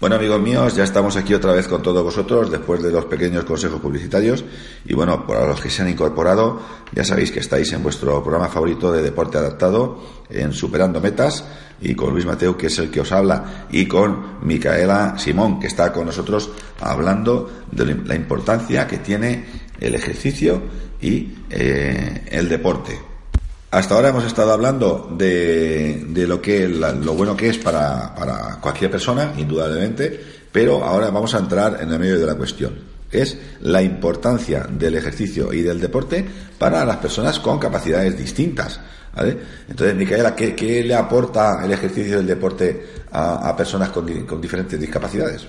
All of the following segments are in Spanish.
Bueno amigos míos, ya estamos aquí otra vez con todos vosotros después de los pequeños consejos publicitarios y bueno, para los que se han incorporado, ya sabéis que estáis en vuestro programa favorito de deporte adaptado, en Superando Metas y con Luis Mateo que es el que os habla y con Micaela Simón que está con nosotros hablando de la importancia que tiene el ejercicio y eh, el deporte. Hasta ahora hemos estado hablando de, de lo que lo bueno que es para, para, cualquier persona, indudablemente, pero ahora vamos a entrar en el medio de la cuestión. Es la importancia del ejercicio y del deporte para las personas con capacidades distintas. ¿vale? Entonces, Micaela, ¿qué, ¿qué, le aporta el ejercicio y el deporte a, a personas con, con, diferentes discapacidades?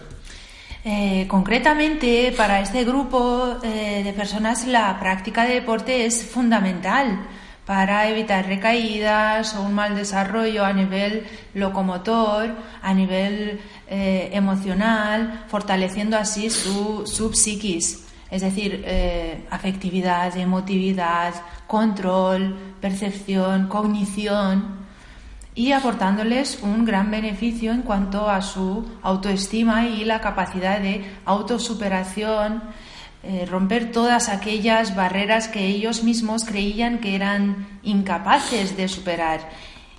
Eh, concretamente, para este grupo eh, de personas, la práctica de deporte es fundamental para evitar recaídas o un mal desarrollo a nivel locomotor, a nivel eh, emocional, fortaleciendo así su, su psiquis, es decir, eh, afectividad, emotividad, control, percepción, cognición y aportándoles un gran beneficio en cuanto a su autoestima y la capacidad de autosuperación, eh, romper todas aquellas barreras que ellos mismos creían que eran incapaces de superar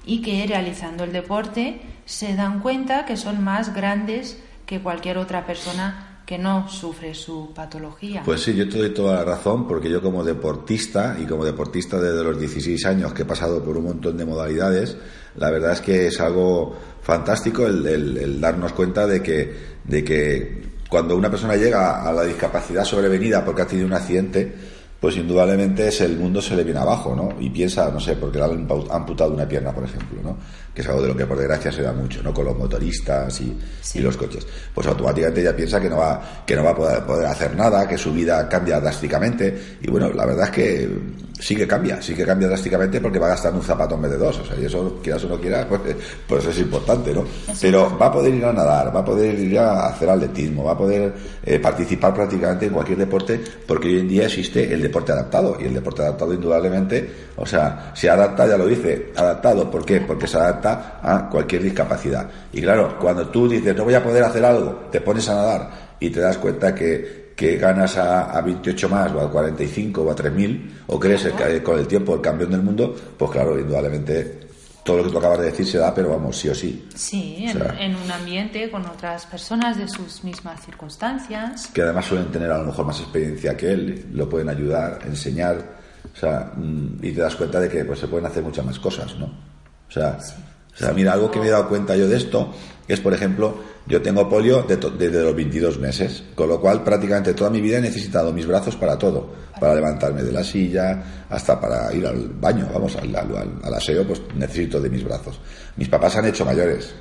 y que realizando el deporte se dan cuenta que son más grandes que cualquier otra persona que no sufre su patología. Pues sí, yo te doy toda la razón, porque yo como deportista y como deportista desde los 16 años que he pasado por un montón de modalidades, la verdad es que es algo fantástico el, el darnos cuenta de que, de que cuando una persona llega a la discapacidad sobrevenida porque ha tenido un accidente, pues indudablemente es el mundo se le viene abajo, ¿no? Y piensa, no sé, porque le han amputado una pierna, por ejemplo, ¿no? Que es algo de lo que por desgracia se da mucho, ¿no? Con los motoristas y, y los coches. Pues automáticamente ella piensa que no va, que no va a poder, poder, hacer nada, que su vida cambia drásticamente. Y bueno, la verdad es que sí que cambia, sí que cambia drásticamente porque va a gastar un zapato en vez de dos. O sea, y eso, quieras o no quieras, pues, pues es importante, ¿no? Pero va a poder ir a nadar, va a poder ir a hacer atletismo, va a poder eh, participar prácticamente en cualquier deporte porque hoy en día existe el deporte adaptado y el deporte adaptado indudablemente, o sea, se adapta, ya lo dice, adaptado, ¿por qué? Porque se adapta a cualquier discapacidad. Y claro, cuando tú dices, no voy a poder hacer algo, te pones a nadar y te das cuenta que, que ganas a, a 28 más o a 45 o a 3.000 o crees que con el tiempo el campeón del mundo, pues claro, indudablemente todo lo que tú acabas de decir se da, pero vamos, sí o sí. Sí, en, o sea, en, un ambiente con otras personas de sus mismas circunstancias. Que además suelen tener a lo mejor más experiencia que él, lo pueden ayudar, enseñar, o sea, mm, y te das cuenta de que pues se pueden hacer muchas más cosas, ¿no? O sea, sí. O sea mira, algo que me he dado cuenta yo de esto es, por ejemplo, yo tengo polio desde de, de los 22 meses, con lo cual prácticamente toda mi vida he necesitado mis brazos para todo, para levantarme de la silla, hasta para ir al baño, vamos, al, al, al aseo, pues necesito de mis brazos. Mis papás han hecho mayores,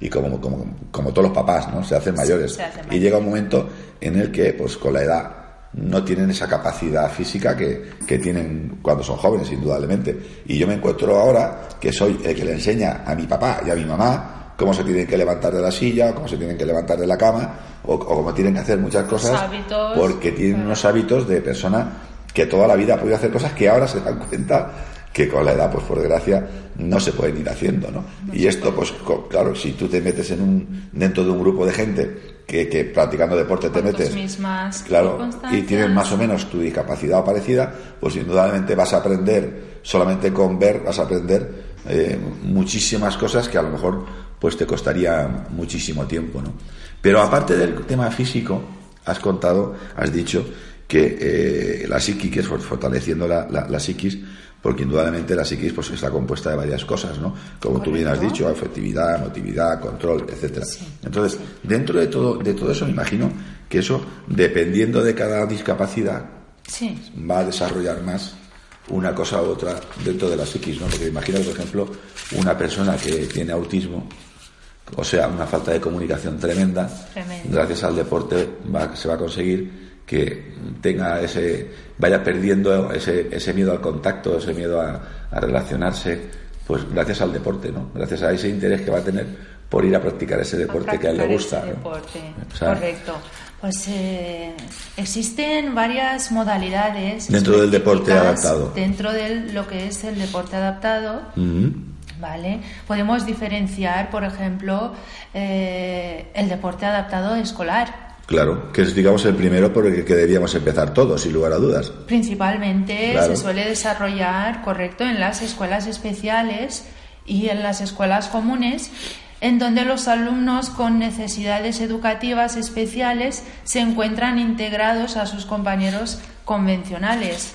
y como, como, como todos los papás, ¿no? Se hacen mayores. Se hacen y mayores. llega un momento en el que, pues con la edad, no tienen esa capacidad física que, que, tienen cuando son jóvenes, indudablemente. Y yo me encuentro ahora que soy el que le enseña a mi papá y a mi mamá cómo se tienen que levantar de la silla, cómo se tienen que levantar de la cama, o, o cómo tienen que hacer muchas cosas, hábitos, porque tienen unos hábitos de persona que toda la vida ha podido hacer cosas que ahora se dan cuenta que con la edad, pues por desgracia, no se pueden ir haciendo, ¿no? Y esto, pues claro, si tú te metes en un, dentro de un grupo de gente que, que practicando deporte te metes, mismas claro, y tienes más o menos tu discapacidad o parecida, pues indudablemente vas a aprender, solamente con ver, vas a aprender eh, muchísimas cosas que a lo mejor pues te costaría muchísimo tiempo, ¿no? Pero aparte del tema físico, has contado, has dicho que eh, la psiquis, que es fortaleciendo la, la, la, psiquis, porque indudablemente la psiquis pues está compuesta de varias cosas, ¿no? Como Correcto. tú bien has dicho, afectividad, emotividad, control, etcétera. Sí, Entonces, dentro de todo, de todo eso, me imagino que eso, dependiendo de cada discapacidad, sí. va a desarrollar más una cosa u otra dentro de la psiquis, ¿no? Porque imagino, por ejemplo, una persona que tiene autismo, o sea, una falta de comunicación tremenda, Tremendo. gracias al deporte va, se va a conseguir que tenga ese, vaya perdiendo ese, ese miedo al contacto, ese miedo a, a, relacionarse, pues gracias al deporte, ¿no? Gracias a ese interés que va a tener por ir a practicar ese deporte practicar que a él le gusta. ¿no? Deporte. O sea, Correcto. Pues eh, existen varias modalidades dentro del deporte adaptado. Dentro de lo que es el deporte adaptado. Uh -huh ¿Vale? Podemos diferenciar, por ejemplo, eh, el deporte adaptado escolar. Claro, que es, digamos, el primero por el que deberíamos empezar todos, sin lugar a dudas. Principalmente se suele desarrollar, correcto, en las escuelas especiales y en las escuelas comunes, en donde los alumnos con necesidades educativas especiales se encuentran integrados a sus compañeros convencionales.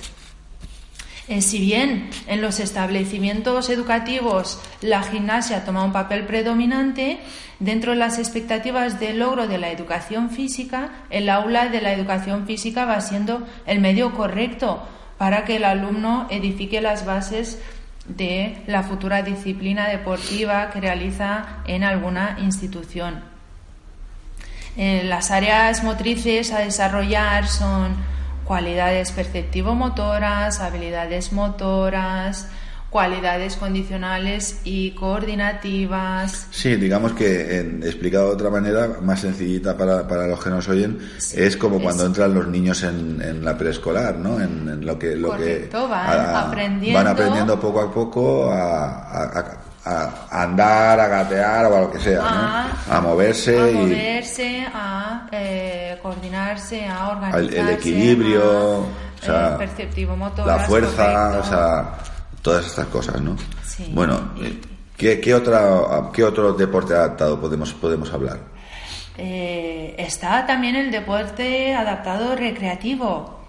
Eh, si bien en los establecimientos educativos la gimnasia toma un papel predominante, dentro de las expectativas de logro de la educación física, el aula de la educación física va siendo el medio correcto para que el alumno edifique las bases de la futura disciplina deportiva que realiza en alguna institución. Eh, las áreas motrices a desarrollar son cualidades perceptivo-motoras, habilidades motoras, cualidades condicionales y coordinativas. Sí, digamos que explicado de otra manera, más sencillita para, para los que nos oyen, es como cuando entran los niños en, en la preescolar, ¿no? En, lo que, lo que van, aprendiendo, van aprendiendo poco a poco a, a andar, a gatear o a lo que sea, ¿no? a moverse. A moverse, a eh, coordinarse, a organizarse. El, equilibrio, o sea, perceptivo motor, la fuerza, o sea, todas estas cosas, ¿no? Bueno, ¿qué, qué, otra, ¿qué otro deporte adaptado podemos, podemos hablar? Eh, está también el deporte adaptado recreativo.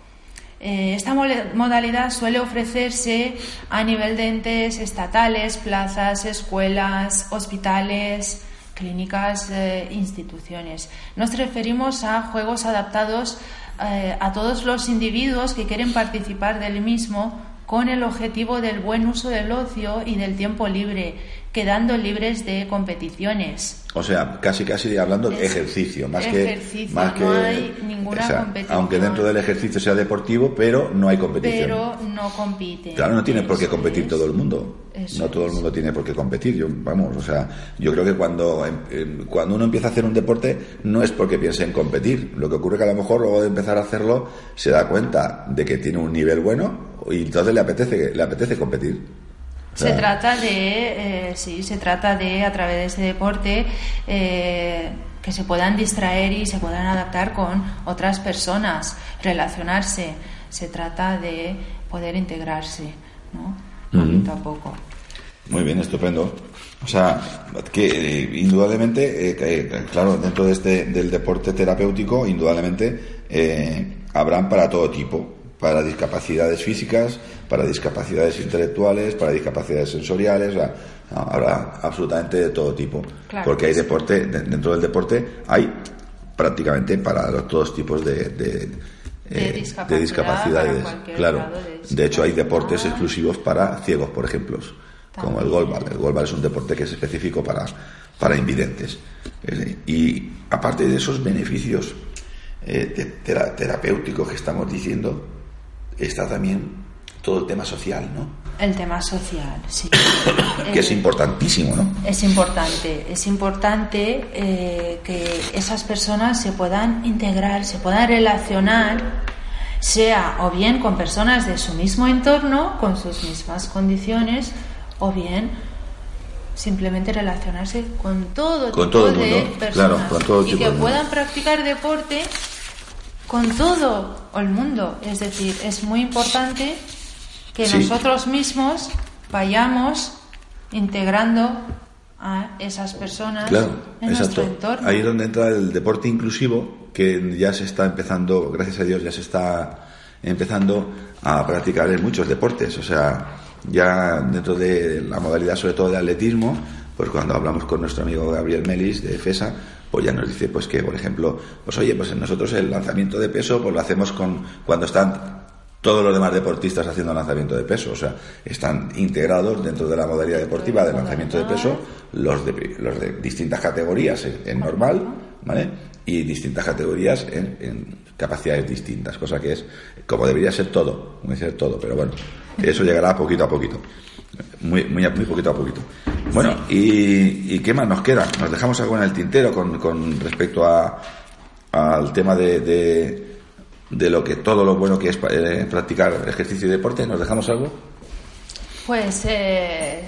Eh, esta modalidad suele ofrecerse a nivel de entes estatales, plazas, escuelas, hospitales, clínicas, e instituciones. Nos referimos a juegos adaptados eh, a todos los individuos que quieren participar del mismo con el objetivo del buen uso del ocio y del tiempo libre, quedando libres de competiciones. O sea, casi casi hablando de ejercicio, más que más no hay ninguna competición. Aunque dentro del ejercicio sea deportivo, pero no hay competición. Pero no compite. Claro, no tiene por qué competir todo el mundo. no todo el mundo tiene por qué competir. Yo, vamos, o sea, yo creo que cuando em, em, cuando uno empieza a hacer un deporte no es porque piense en competir. Lo que ocurre que a lo mejor luego de empezar a hacerlo se da cuenta de que tiene un nivel bueno y entonces le apetece le apetece competir. Se trata de, eh, sí, se trata de a través de ese deporte eh, que se puedan distraer y se puedan adaptar con otras personas, relacionarse. Se trata de poder integrarse, ¿no? Poquito a poco. Muy bien, estupendo. O sea, que eh, indudablemente, claro, dentro de este del deporte terapéutico, indudablemente habrán para todo tipo para discapacidades físicas, para discapacidades intelectuales, para discapacidades sensoriales, habrá absolutamente de todo tipo. Porque hay deporte, dentro del deporte hay prácticamente para los, todos tipos de, de, eh, discapacidades. Claro. De, hecho, hay deportes exclusivos para ciegos, por ejemplo, como el golbal. El golbal es un deporte que es específico para, para invidentes. Y aparte de esos beneficios eh, terapéuticos que estamos diciendo, está también todo el tema social, ¿no? El tema social, sí. que es importantísimo, ¿no? Es importante, es importante eh, que esas personas se puedan integrar, se puedan relacionar, sea o bien con personas de su mismo entorno, con sus mismas condiciones, o bien simplemente relacionarse con todo con tipo todo el mundo, de personas claro, con todo y que puedan practicar deporte con todo el mundo. Es decir, es muy importante que nosotros mismos vayamos integrando a esas personas en nuestro entorno. Ahí es donde entra el deporte inclusivo, que ya se está empezando, gracias a Dios, ya se está empezando a practicar en muchos deportes. O sea, ya dentro de la modalidad, sobre todo de atletismo, pues cuando hablamos con nuestro amigo Gabriel Melis de FESA, pues ya nos dice pues que, por ejemplo, pues oye, pues nosotros el lanzamiento de peso pues lo hacemos con cuando están todos los demás deportistas haciendo lanzamiento de peso, o sea, están integrados dentro de la modalidad deportiva de lanzamiento de peso los de, los de distintas categorías en, normal, ¿vale? Y distintas categorías en, capacidades distintas, cosa que es como debería ser todo, como ser todo, pero bueno, eso llegará poquito a poquito, muy, muy, muy poquito a poquito. Bueno, y, qué más nos queda? ¿Nos dejamos algo en el tintero con, con respecto a, al tema de, de, lo que todo lo bueno que es eh, practicar ejercicio y deporte? ¿Nos dejamos algo? Pues eh,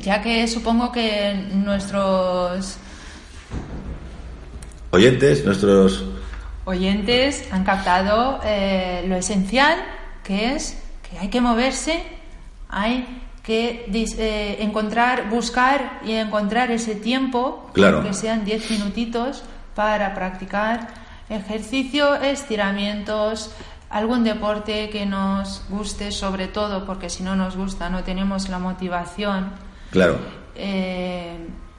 ya que supongo que nuestros oyentes, nuestros oyentes han captado eh, lo esencial, que es que hay que moverse, hay que eh, encontrar, buscar y encontrar ese tiempo, claro. que sean 10 minutitos, para practicar ejercicio, estiramientos, algún deporte que nos guste, sobre todo, porque si no nos gusta no tenemos la motivación. Claro. Eh,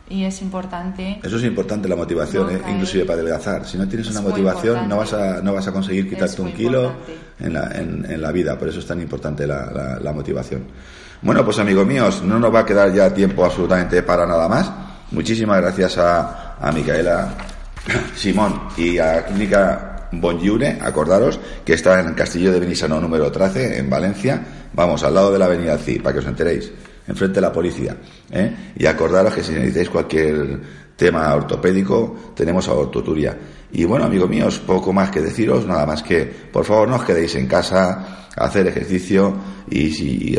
y es importante. Eso es importante la motivación, eh, inclusive para adelgazar. Si no tienes una motivación, no vas a no vas a conseguir quitarte un kilo en la, en, la, vida. Por eso es tan importante la, la, motivación. Bueno, pues amigos míos, no nos va a quedar ya tiempo absolutamente para nada más. Muchísimas gracias a, Micaela, Simón y a Clínica Bonjure. Acordaros que está en Castillo de Benisano número 13, en Valencia. Vamos, al lado de la Avenida CI, para que os enteréis enfrente de la policía. ¿eh? Y acordaros que si necesitáis cualquier tema ortopédico, tenemos a Ortoturia. Y bueno, amigos míos, poco más que deciros, nada más que, por favor, no os quedéis en casa, a hacer ejercicio y si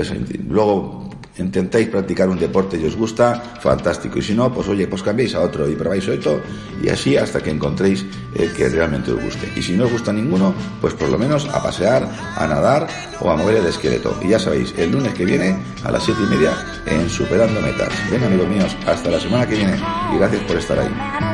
luego intentáis practicar un deporte y os gusta, fantástico. Y si no, pues oye, pues cambiéis a otro y probáis otro y así hasta que encontréis el que realmente os guste. Y si no os gusta ninguno, pues por lo menos a pasear, a nadar o a mover el esqueleto. Y ya sabéis, el lunes que viene a las siete y media en Superando Metas. Ven amigos míos, hasta la semana que viene y gracias por estar ahí.